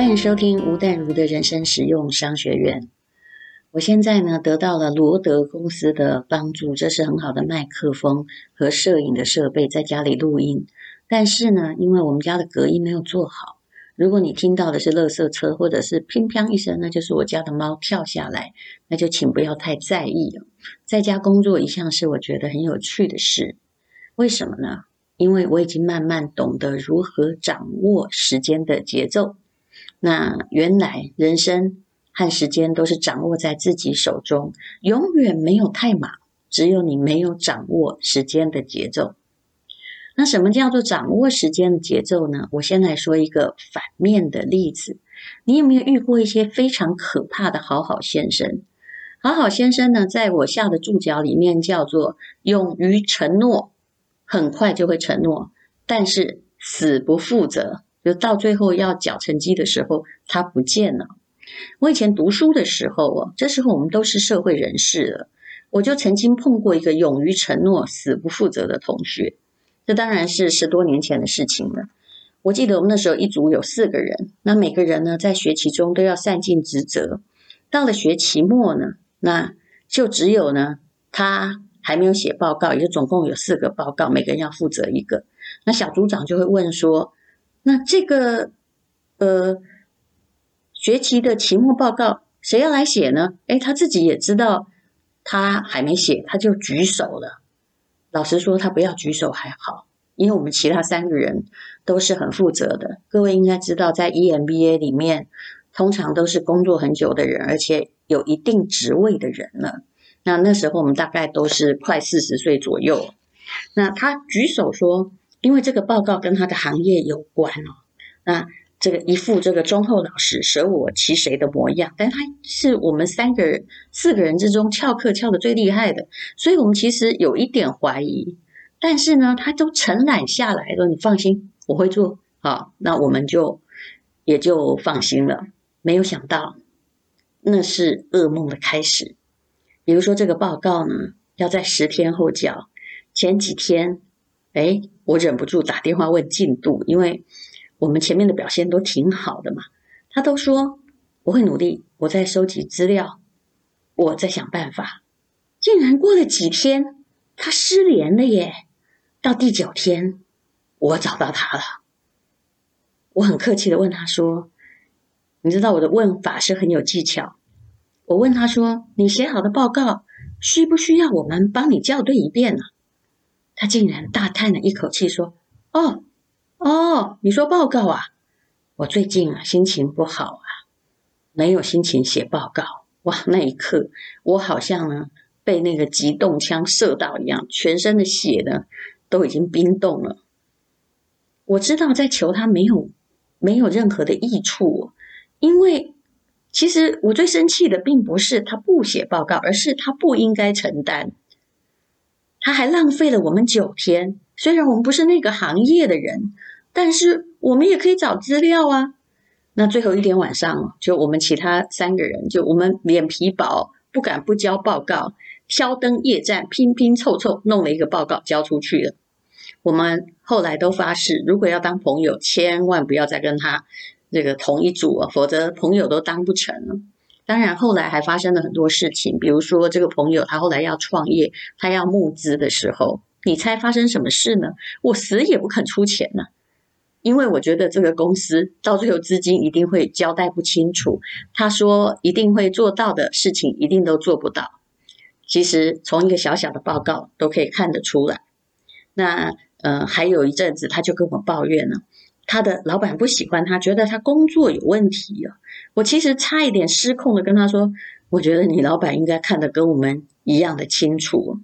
欢迎收听吴淡如的人生实用商学院。我现在呢得到了罗德公司的帮助，这是很好的麦克风和摄影的设备，在家里录音。但是呢，因为我们家的隔音没有做好，如果你听到的是垃圾车或者是乒乓一声，那就是我家的猫跳下来，那就请不要太在意了。在家工作一向是我觉得很有趣的事，为什么呢？因为我已经慢慢懂得如何掌握时间的节奏。那原来人生和时间都是掌握在自己手中，永远没有太忙，只有你没有掌握时间的节奏。那什么叫做掌握时间的节奏呢？我先来说一个反面的例子。你有没有遇过一些非常可怕的好好先生？好好先生呢，在我下的注脚里面叫做勇于承诺，很快就会承诺，但是死不负责。就到最后要缴成绩的时候，他不见了。我以前读书的时候哦，这时候我们都是社会人士了，我就曾经碰过一个勇于承诺、死不负责的同学。这当然是十多年前的事情了。我记得我们那时候一组有四个人，那每个人呢在学期中都要善尽职责。到了学期末呢，那就只有呢他还没有写报告，也就总共有四个报告，每个人要负责一个。那小组长就会问说。那这个呃学期的期末报告谁要来写呢？诶，他自己也知道他还没写，他就举手了。老实说，他不要举手还好，因为我们其他三个人都是很负责的。各位应该知道，在 EMBA 里面，通常都是工作很久的人，而且有一定职位的人了。那那时候我们大概都是快四十岁左右。那他举手说。因为这个报告跟他的行业有关哦，那这个一副这个忠厚老实、舍我其谁的模样，但他是我们三个人、四个人之中翘课翘的最厉害的，所以我们其实有一点怀疑，但是呢，他都承揽下来了，你放心，我会做，好，那我们就也就放心了。没有想到，那是噩梦的开始。比如说这个报告呢，要在十天后交，前几天。哎，我忍不住打电话问进度，因为我们前面的表现都挺好的嘛。他都说我会努力，我在收集资料，我在想办法。竟然过了几天，他失联了耶！到第九天，我找到他了。我很客气的问他说：“你知道我的问法是很有技巧。”我问他说：“你写好的报告，需不需要我们帮你校对一遍呢？”他竟然大叹了一口气，说：“哦，哦，你说报告啊？我最近啊心情不好啊，没有心情写报告。哇，那一刻我好像呢被那个急冻枪射到一样，全身的血呢都已经冰冻了。我知道在求他没有没有任何的益处，因为其实我最生气的并不是他不写报告，而是他不应该承担。”他还浪费了我们九天。虽然我们不是那个行业的人，但是我们也可以找资料啊。那最后一天晚上，就我们其他三个人，就我们脸皮薄，不敢不交报告，挑灯夜战，拼拼凑凑弄了一个报告交出去了。我们后来都发誓，如果要当朋友，千万不要再跟他这个同一组啊，否则朋友都当不成了。当然，后来还发生了很多事情，比如说这个朋友他后来要创业，他要募资的时候，你猜发生什么事呢？我死也不肯出钱呢，因为我觉得这个公司到最后资金一定会交代不清楚，他说一定会做到的事情，一定都做不到。其实从一个小小的报告都可以看得出来。那呃，还有一阵子他就跟我抱怨了。他的老板不喜欢他，觉得他工作有问题啊。我其实差一点失控的跟他说：“我觉得你老板应该看得跟我们一样的清楚。”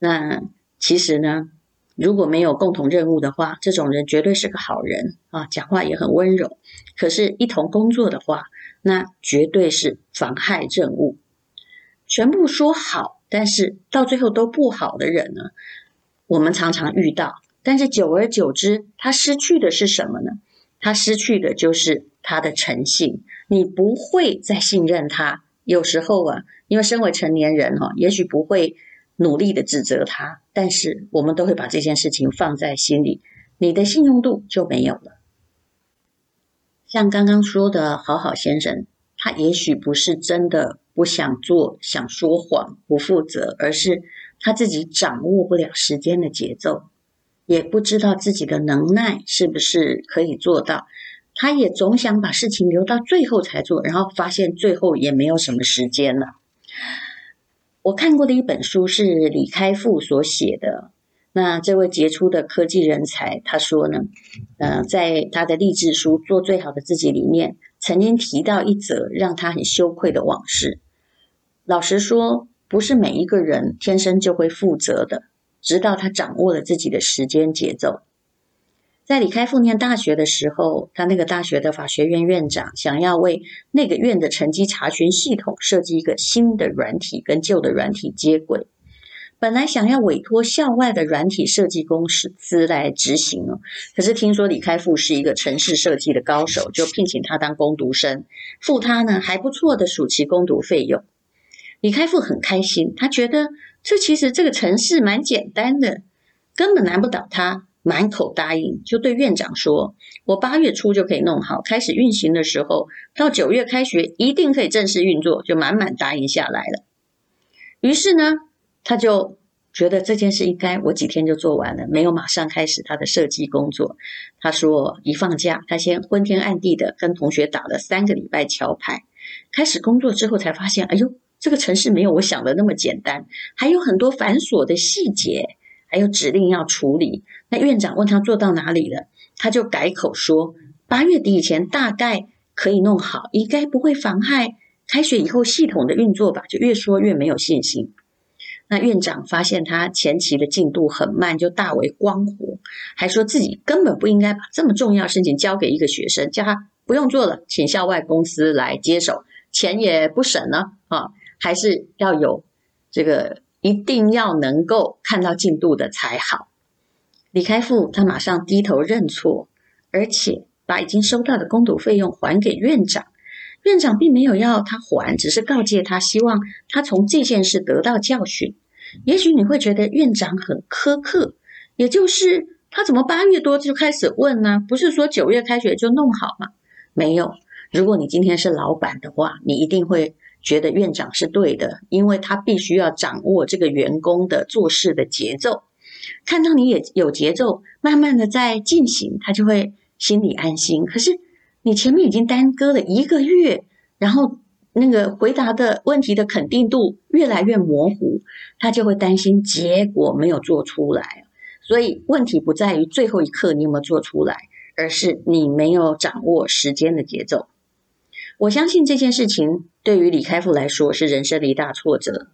那其实呢，如果没有共同任务的话，这种人绝对是个好人啊，讲话也很温柔。可是，一同工作的话，那绝对是妨害任务。全部说好，但是到最后都不好的人呢，我们常常遇到。但是久而久之，他失去的是什么呢？他失去的就是他的诚信。你不会再信任他。有时候啊，因为身为成年人哈，也许不会努力的指责他，但是我们都会把这件事情放在心里，你的信用度就没有了。像刚刚说的好好先生，他也许不是真的不想做、想说谎、不负责，而是他自己掌握不了时间的节奏，也不知道自己的能耐是不是可以做到。他也总想把事情留到最后才做，然后发现最后也没有什么时间了。我看过的一本书是李开复所写的。那这位杰出的科技人才，他说呢，呃，在他的励志书《做最好的自己》里面，曾经提到一则让他很羞愧的往事。老实说，不是每一个人天生就会负责的，直到他掌握了自己的时间节奏。在李开复念大学的时候，他那个大学的法学院院长想要为那个院的成绩查询系统设计一个新的软体，跟旧的软体接轨。本来想要委托校外的软体设计公司来执行哦，可是听说李开复是一个城市设计的高手，就聘请他当攻读生，付他呢还不错的暑期攻读费用。李开复很开心，他觉得这其实这个城市蛮简单的，根本难不倒他。满口答应，就对院长说：“我八月初就可以弄好，开始运行的时候，到九月开学一定可以正式运作。”就满满答应下来了。于是呢，他就觉得这件事应该我几天就做完了，没有马上开始他的设计工作。他说：“一放假，他先昏天暗地的跟同学打了三个礼拜桥牌，开始工作之后才发现，哎呦，这个城市没有我想的那么简单，还有很多繁琐的细节。”还有指令要处理，那院长问他做到哪里了，他就改口说八月底以前大概可以弄好，应该不会妨害开学以后系统的运作吧？就越说越没有信心。那院长发现他前期的进度很慢，就大为光火，还说自己根本不应该把这么重要事情交给一个学生，叫他不用做了，请校外公司来接手，钱也不省了啊，还是要有这个。一定要能够看到进度的才好。李开复他马上低头认错，而且把已经收到的工读费用还给院长。院长并没有要他还，只是告诫他，希望他从这件事得到教训。也许你会觉得院长很苛刻，也就是他怎么八月多就开始问呢？不是说九月开学就弄好吗？没有。如果你今天是老板的话，你一定会。觉得院长是对的，因为他必须要掌握这个员工的做事的节奏。看到你也有节奏，慢慢的在进行，他就会心里安心。可是你前面已经耽搁了一个月，然后那个回答的问题的肯定度越来越模糊，他就会担心结果没有做出来。所以问题不在于最后一刻你有没有做出来，而是你没有掌握时间的节奏。我相信这件事情对于李开复来说是人生的一大挫折。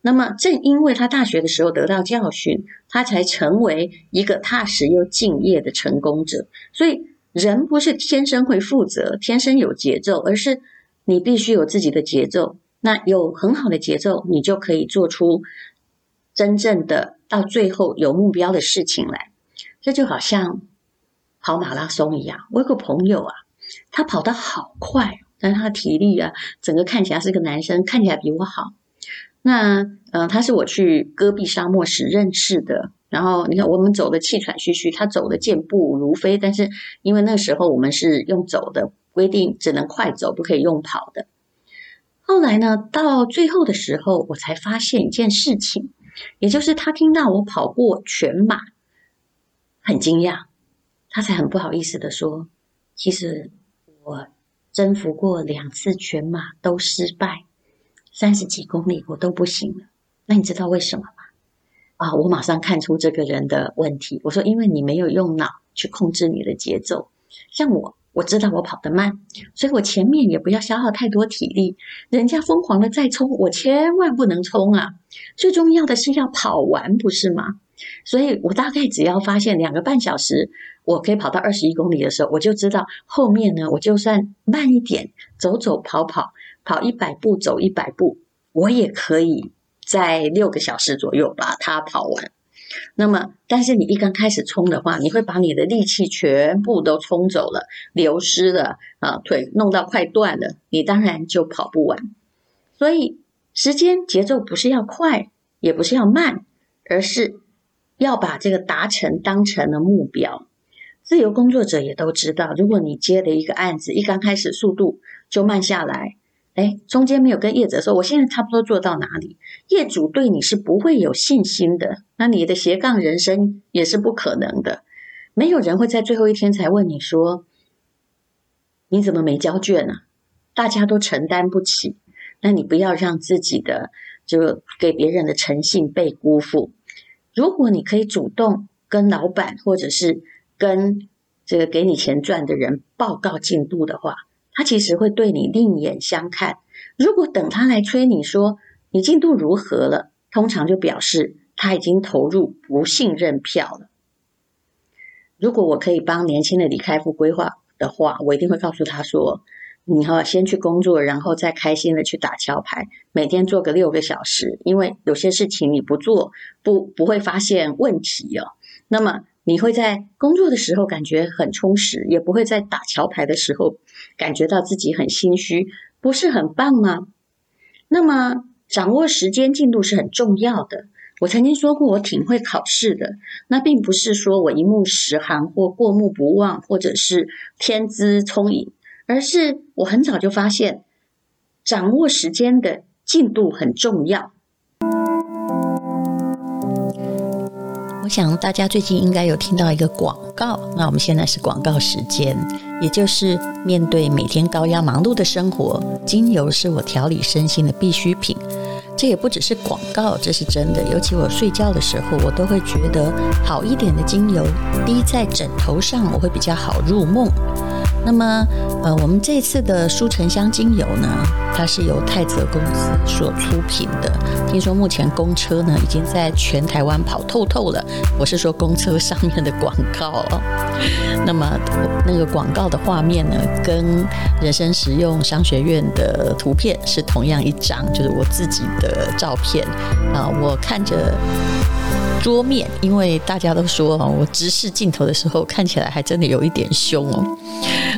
那么，正因为他大学的时候得到教训，他才成为一个踏实又敬业的成功者。所以，人不是天生会负责、天生有节奏，而是你必须有自己的节奏。那有很好的节奏，你就可以做出真正的到最后有目标的事情来。这就好像跑马拉松一样。我有个朋友啊，他跑得好快。但他的体力啊，整个看起来是个男生，看起来比我好。那呃，他是我去戈壁沙漠时认识的。然后你看，我们走的气喘吁吁，他走的健步如飞。但是因为那时候我们是用走的，规定只能快走，不可以用跑的。后来呢，到最后的时候，我才发现一件事情，也就是他听到我跑过全马，很惊讶，他才很不好意思的说：“其实我。”征服过两次全马都失败，三十几公里我都不行了。那你知道为什么吗？啊，我马上看出这个人的问题。我说，因为你没有用脑去控制你的节奏。像我，我知道我跑得慢，所以我前面也不要消耗太多体力。人家疯狂的在冲，我千万不能冲啊！最重要的是要跑完，不是吗？所以我大概只要发现两个半小时，我可以跑到二十一公里的时候，我就知道后面呢，我就算慢一点，走走跑跑，跑一百步，走一百步，我也可以在六个小时左右把它跑完。那么，但是你一刚开始冲的话，你会把你的力气全部都冲走了，流失了啊，腿弄到快断了，你当然就跑不完。所以，时间节奏不是要快，也不是要慢，而是。要把这个达成当成了目标，自由工作者也都知道，如果你接的一个案子，一刚开始速度就慢下来，哎，中间没有跟业者说，我现在差不多做到哪里，业主对你是不会有信心的，那你的斜杠人生也是不可能的。没有人会在最后一天才问你说，你怎么没交卷呢？大家都承担不起，那你不要让自己的就给别人的诚信被辜负。如果你可以主动跟老板或者是跟这个给你钱赚的人报告进度的话，他其实会对你另眼相看。如果等他来催你说你进度如何了，通常就表示他已经投入不信任票了。如果我可以帮年轻的李开复规划的话，我一定会告诉他说：你要先去工作，然后再开心的去打桥牌，每天做个六个小时，因为有些事情你不做不不会发现问题哦。那么你会在工作的时候感觉很充实，也不会在打桥牌的时候感觉到自己很心虚，不是很棒吗？那么掌握时间进度是很重要的。我曾经说过，我挺会考试的。那并不是说我一目十行或过目不忘，或者是天资聪颖，而是我很早就发现，掌握时间的进度很重要。我想大家最近应该有听到一个广告，那我们现在是广告时间，也就是面对每天高压忙碌的生活，精油是我调理身心的必需品。这也不只是广告，这是真的。尤其我睡觉的时候，我都会觉得好一点的精油滴在枕头上，我会比较好入梦。那么，呃，我们这次的舒沉香精油呢，它是由泰泽公司所出品的。听说目前公车呢已经在全台湾跑透透了。我是说公车上面的广告哦。那么那个广告的画面呢，跟人生实用商学院的图片是同样一张，就是我自己的照片啊。我看着。桌面，因为大家都说哦，我直视镜头的时候看起来还真的有一点凶哦。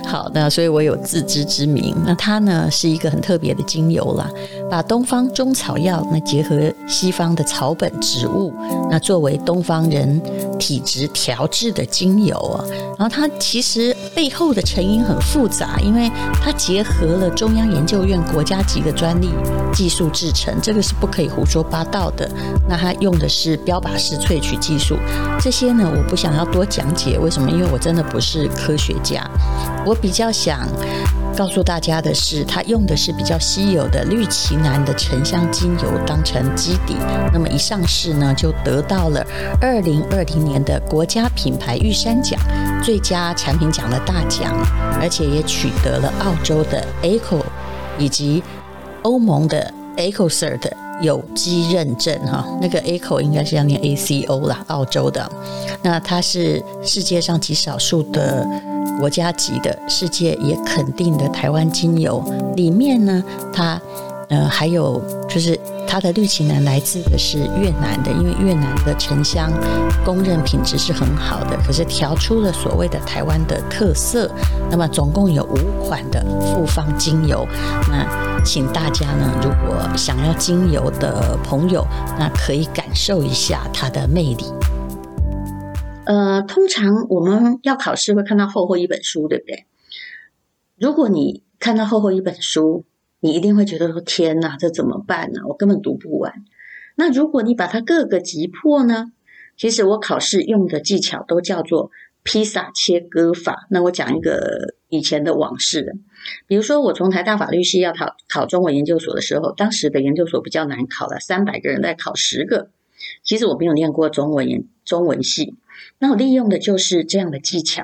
好，那所以我有自知之明。那它呢是一个很特别的精油啦，把东方中草药那结合西方的草本植物，那作为东方人体质调制的精油啊。然后它其实背后的成因很复杂，因为它结合了中央研究院国家级的专利技术制成，这个是不可以胡说八道的。那它用的是标靶式。萃取技术这些呢，我不想要多讲解。为什么？因为我真的不是科学家。我比较想告诉大家的是，它用的是比较稀有的绿奇楠的沉香精油当成基底。那么一上市呢，就得到了二零二零年的国家品牌玉山奖最佳产品奖的大奖，而且也取得了澳洲的 ACO 以及欧盟的 EcoCert。有机认证哈，那个 ACO 应该是要念 ACO 啦，澳洲的。那它是世界上极少数的国家级的，世界也肯定的台湾精油。里面呢，它呃还有就是它的绿奇楠来自的是越南的，因为越南的沉香公认品质是很好的，可是调出了所谓的台湾的特色。那么总共有五款的复方精油，那。请大家呢，如果想要精油的朋友，那可以感受一下它的魅力。呃，通常我们要考试会看到厚厚一本书，对不对？如果你看到厚厚一本书，你一定会觉得说：“天哪，这怎么办呢？我根本读不完。”那如果你把它各个击破呢？其实我考试用的技巧都叫做披萨切割法。那我讲一个以前的往事。比如说，我从台大法律系要考考中文研究所的时候，当时的研究所比较难考了，三百个人在考十个。其实我没有念过中文研中文系，那我利用的就是这样的技巧。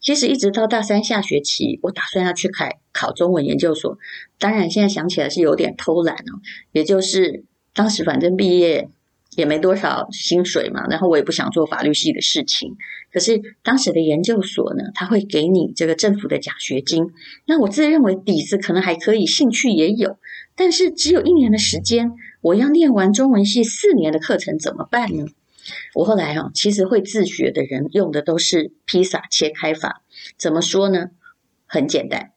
其实一直到大三下学期，我打算要去考考中文研究所。当然，现在想起来是有点偷懒哦，也就是当时反正毕业。也没多少薪水嘛，然后我也不想做法律系的事情。可是当时的研究所呢，他会给你这个政府的奖学金。那我自认为底子可能还可以，兴趣也有，但是只有一年的时间，我要念完中文系四年的课程怎么办呢？我后来啊，其实会自学的人用的都是披萨切开法。怎么说呢？很简单，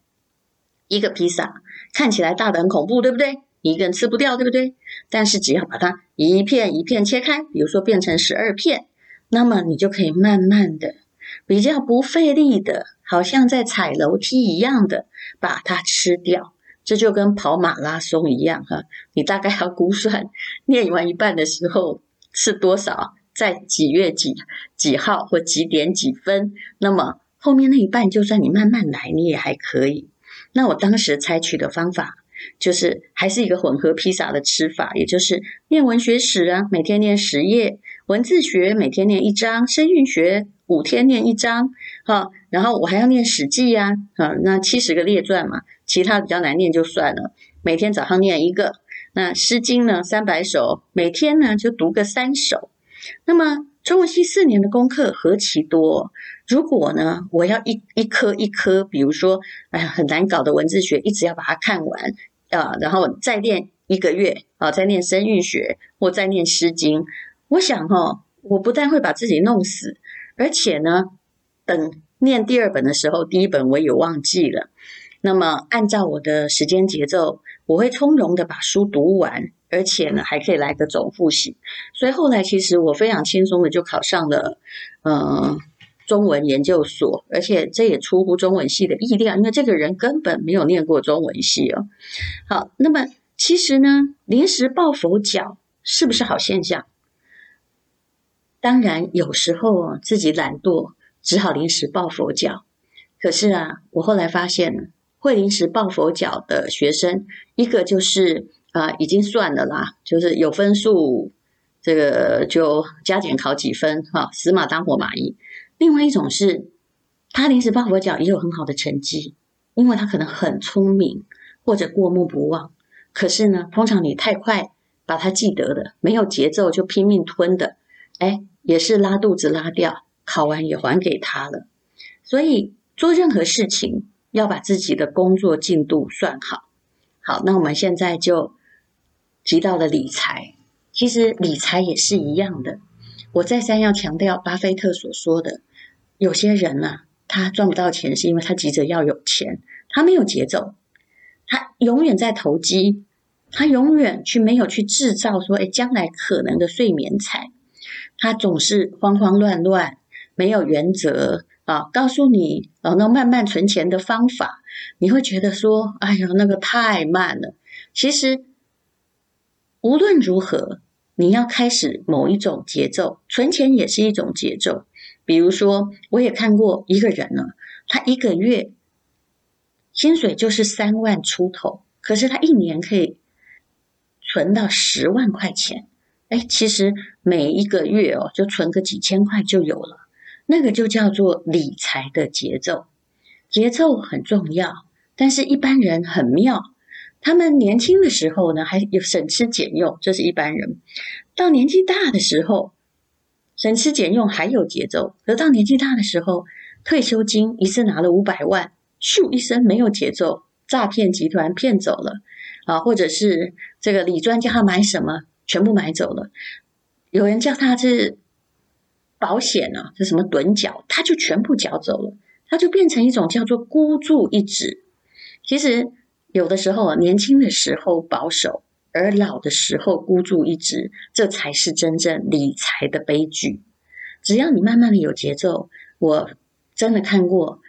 一个披萨看起来大的很恐怖，对不对？一个人吃不掉，对不对？但是只要把它一片一片切开，比如说变成十二片，那么你就可以慢慢的比较不费力的，好像在踩楼梯一样的把它吃掉。这就跟跑马拉松一样哈，你大概要估算练完一半的时候是多少，在几月几几号或几点几分，那么后面那一半就算你慢慢来，你也还可以。那我当时采取的方法就是还是一个混合披萨的吃法，也就是念文学史啊，每天念十页；文字学每天念一章；声韵学五天念一章。哈，然后我还要念史记呀，啊，那七十个列传嘛。其他比较难念就算了，每天早上念一个。那《诗经》呢，三百首，每天呢就读个三首。那么中文系四年的功课何其多！如果呢，我要一一科一科，比如说，哎呀，很难搞的文字学，一直要把它看完啊，然后再练一个月啊，再念声韵学或再念《诗经》，我想哈、我不但会把自己弄死，而且呢，等念第二本的时候，第一本我也忘记了。那么，按照我的时间节奏，我会从容的把书读完，而且呢，还可以来个总复习。所以后来，其实我非常轻松的就考上了，呃，中文研究所，而且这也出乎中文系的意料，因为这个人根本没有念过中文系哦。好，那么其实呢，临时抱佛脚是不是好现象？当然，有时候自己懒惰，只好临时抱佛脚。可是啊，我后来发现。会临时抱佛脚的学生，一个就是啊、已经算了啦，就是有分数，这个就加减考几分哈，死马当活马医。另外一种是，他临时抱佛脚也有很好的成绩，因为他可能很聪明或者过目不忘。可是呢，通常你太快把他记得的，没有节奏就拼命吞的，哎，也是拉肚子拉掉，考完也还给他了。所以做任何事情。要把自己的工作进度算好。好，那我们现在就提到了理财。其实理财也是一样的。我再三要强调，巴菲特所说的，有些人呢、啊，他赚不到钱，是因为他急着要有钱，他没有节奏，他永远在投机，他永远去没有去制造说，哎，将来可能的睡眠财，他总是慌慌乱乱，没有原则。啊，告诉你啊，那慢慢存钱的方法，你会觉得说，哎呀，那个太慢了。其实无论如何，你要开始某一种节奏，存钱也是一种节奏。比如说，我也看过一个人呢，他一个月薪水就是三万出头，可是他一年可以存到十万块钱。哎，其实每一个月哦，就存个几千块就有了。那个就叫做理财的节奏，节奏很重要，但是一般人很妙，他们年轻的时候呢，还有省吃俭用，这是一般人；到年纪大的时候，省吃俭用还有节奏，而到年纪大的时候，退休金一次拿了五百万，咻一声没有节奏，诈骗集团骗走了啊，或者是这个理专叫他买什么，全部买走了，有人叫他是。保险啊，是什么趸缴，他就全部缴走了，他就变成一种叫做孤注一掷。其实有的时候啊，年轻的时候保守，而老的时候孤注一掷，这才是真正理财的悲剧。只要你慢慢的有节奏，我真的看过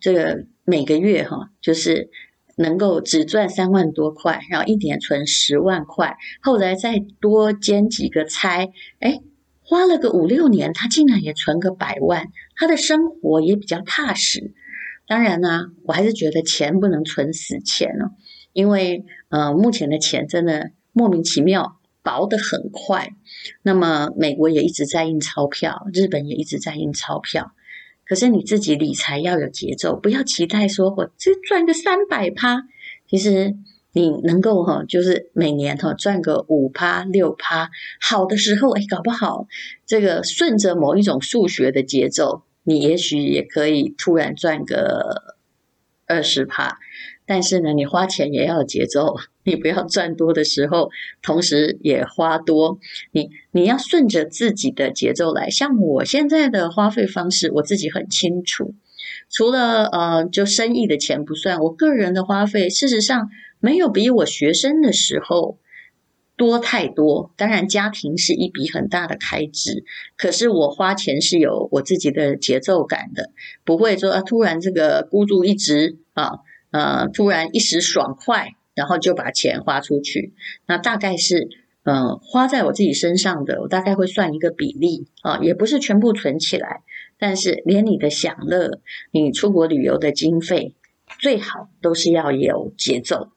这个每个月哈，就是能够只赚三万多块，然后一年存十万块，后来再多兼几个差，哎。花了个五六年，他竟然也存个百万，他的生活也比较踏实。当然呢、我还是觉得钱不能存死钱哦，因为呃，目前的钱真的莫名其妙薄得很快。那么美国也一直在印钞票，日本也一直在印钞票。可是你自己理财要有节奏，不要期待说我这赚个三百趴，其实。你能够哈，就是每年哈赚个五趴六趴，好的时候哎，搞不好这个顺着某一种数学的节奏，你也许也可以突然赚个二十趴。但是呢，你花钱也要有节奏，你不要赚多的时候，同时也花多。你你要顺着自己的节奏来。像我现在的花费方式，我自己很清楚。除了呃，就生意的钱不算，我个人的花费，事实上。没有比我学生的时候多太多。当然，家庭是一笔很大的开支，可是我花钱是有我自己的节奏感的，不会说啊突然这个孤注一掷啊，呃，突然一时爽快，然后就把钱花出去。那大概是，呃，花在我自己身上的，我大概会算一个比例啊，也不是全部存起来，但是连你的享乐，你出国旅游的经费，最好都是要有节奏。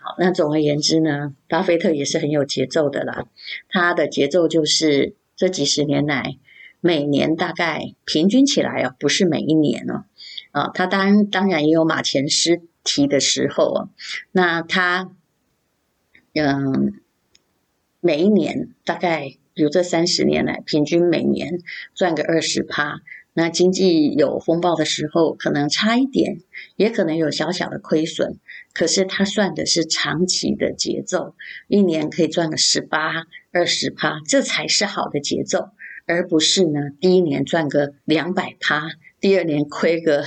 好那总而言之呢，巴菲特也是很有节奏的啦。他的节奏就是这几十年来，每年大概平均起来啊，不是每一年哦。啊，他当当然也有马前失蹄的时候啊。那他，嗯，每一年大概，比如这三十年来，平均每年赚个二十趴。那经济有风暴的时候，可能差一点，也可能有小小的亏损。可是他算的是长期的节奏，一年可以赚个十八、二十趴，这才是好的节奏，而不是呢，第一年赚个两百趴，第二年亏个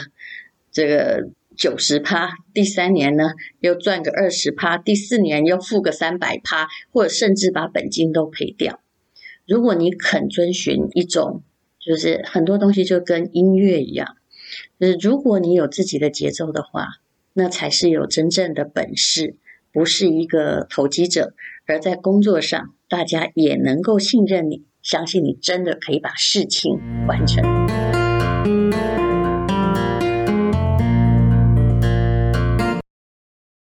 这个九十趴，第三年呢又赚个二十趴，第四年又负个三百趴，或者甚至把本金都赔掉。如果你肯遵循一种，就是很多东西就跟音乐一样，就是如果你有自己的节奏的话，那才是有真正的本事，不是一个投机者。而在工作上，大家也能够信任你，相信你真的可以把事情完成。Thank you.